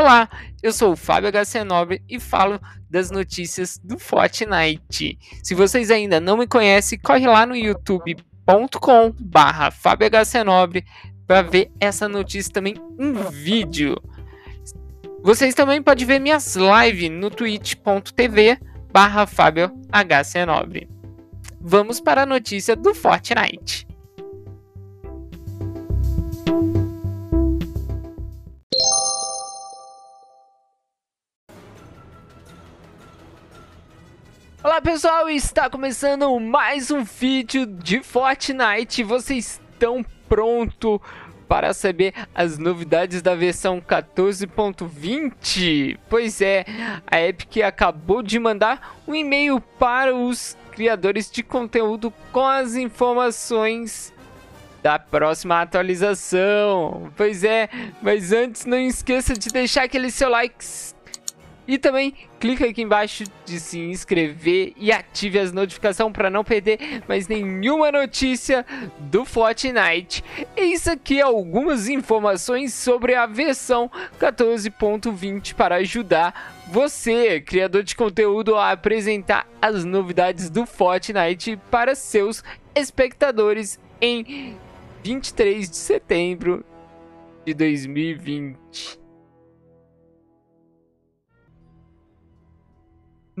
Olá, eu sou o Fábio HC9 e falo das notícias do Fortnite. Se vocês ainda não me conhecem, corre lá no youtube.com barra FábioHC9 para ver essa notícia também em vídeo. Vocês também podem ver minhas lives no twitch.tv barra FábioHC9. Vamos para a notícia do Fortnite. Olá pessoal, está começando mais um vídeo de Fortnite. Vocês estão prontos para saber as novidades da versão 14.20? Pois é, a Epic acabou de mandar um e-mail para os criadores de conteúdo com as informações da próxima atualização. Pois é, mas antes não esqueça de deixar aquele seu like e também clica aqui embaixo de se inscrever e ative as notificações para não perder mais nenhuma notícia do Fortnite. Eis aqui algumas informações sobre a versão 14.20 para ajudar você, criador de conteúdo, a apresentar as novidades do Fortnite para seus espectadores em 23 de setembro de 2020.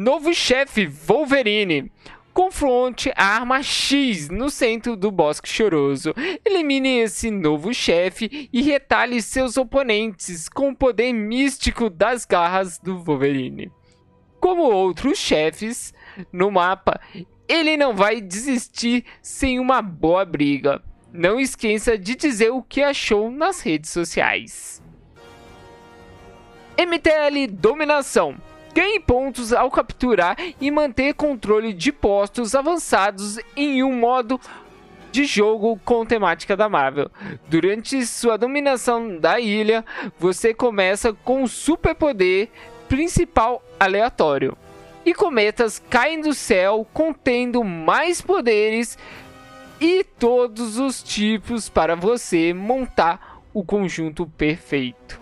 Novo chefe Wolverine. Confronte a arma X no centro do Bosque Choroso. Elimine esse novo chefe e retalhe seus oponentes com o poder místico das garras do Wolverine. Como outros chefes no mapa, ele não vai desistir sem uma boa briga. Não esqueça de dizer o que achou nas redes sociais. MTL Dominação Ganhe pontos ao capturar e manter controle de postos avançados em um modo de jogo com temática da Marvel. Durante sua dominação da ilha, você começa com o superpoder principal aleatório. E cometas caem do céu contendo mais poderes e todos os tipos para você montar o conjunto perfeito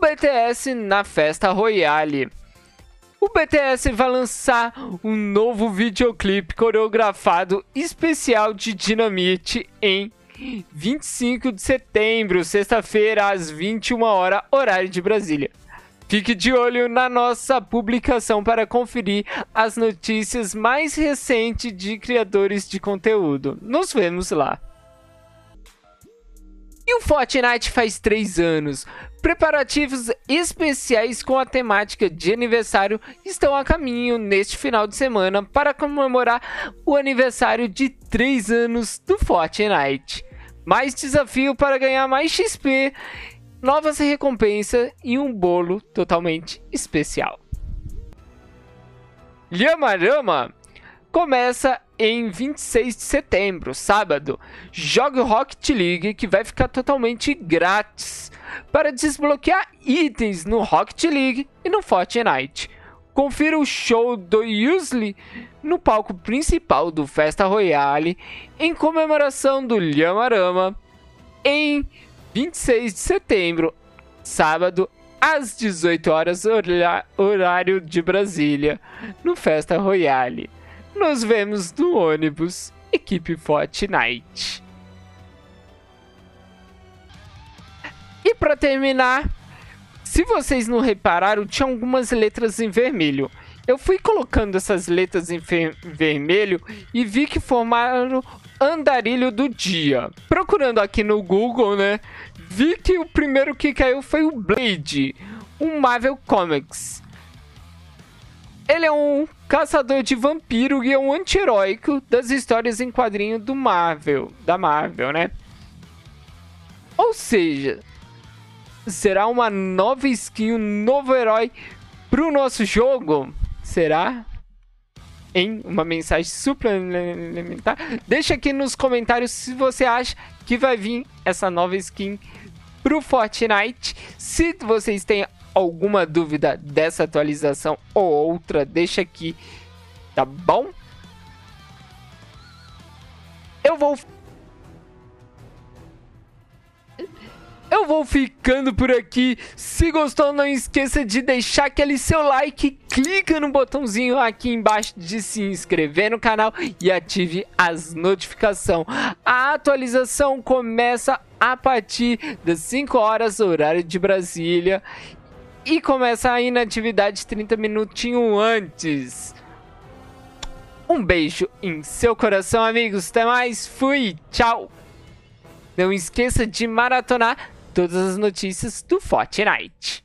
BTS na festa Royale. O BTS vai lançar um novo videoclipe coreografado especial de Dynamite em 25 de setembro, sexta-feira, às 21 horas, horário de Brasília. Fique de olho na nossa publicação para conferir as notícias mais recentes de criadores de conteúdo. Nos vemos lá. E o Fortnite faz 3 anos. Preparativos especiais com a temática de aniversário estão a caminho neste final de semana para comemorar o aniversário de 3 anos do Fortnite. Mais desafio para ganhar mais XP, novas recompensas e um bolo totalmente especial. Lhamarama começa em 26 de setembro, sábado. Jogue Rocket League que vai ficar totalmente grátis para desbloquear itens no Rocket League e no Fortnite. Confira o show do Usley no palco principal do Festa Royale em comemoração do Lhamarama em 26 de setembro, sábado, às 18 horas, horário de Brasília, no Festa Royale. Nos vemos no ônibus, equipe Fortnite. Para terminar, se vocês não repararam, tinha algumas letras em vermelho. Eu fui colocando essas letras em vermelho e vi que formaram andarilho do dia. Procurando aqui no Google, né? Vi que o primeiro que caiu foi o Blade, um Marvel Comics. Ele é um caçador de vampiro e é um anti-heróico das histórias em quadrinho do Marvel, da Marvel, né? Ou seja, será uma nova skin, um novo herói pro nosso jogo? Será? Em uma mensagem suplementar. Deixa aqui nos comentários se você acha que vai vir essa nova skin pro Fortnite. Se vocês têm alguma dúvida dessa atualização ou outra, deixa aqui, tá bom? Eu vou eu vou ficando por aqui. Se gostou, não esqueça de deixar aquele seu like, clica no botãozinho aqui embaixo de se inscrever no canal e ative as notificações. A atualização começa a partir das 5 horas, horário de Brasília. E começa a inatividade 30 minutinhos antes. Um beijo em seu coração, amigos. Até mais. Fui. Tchau. Não esqueça de maratonar todas as notícias do Fortnite.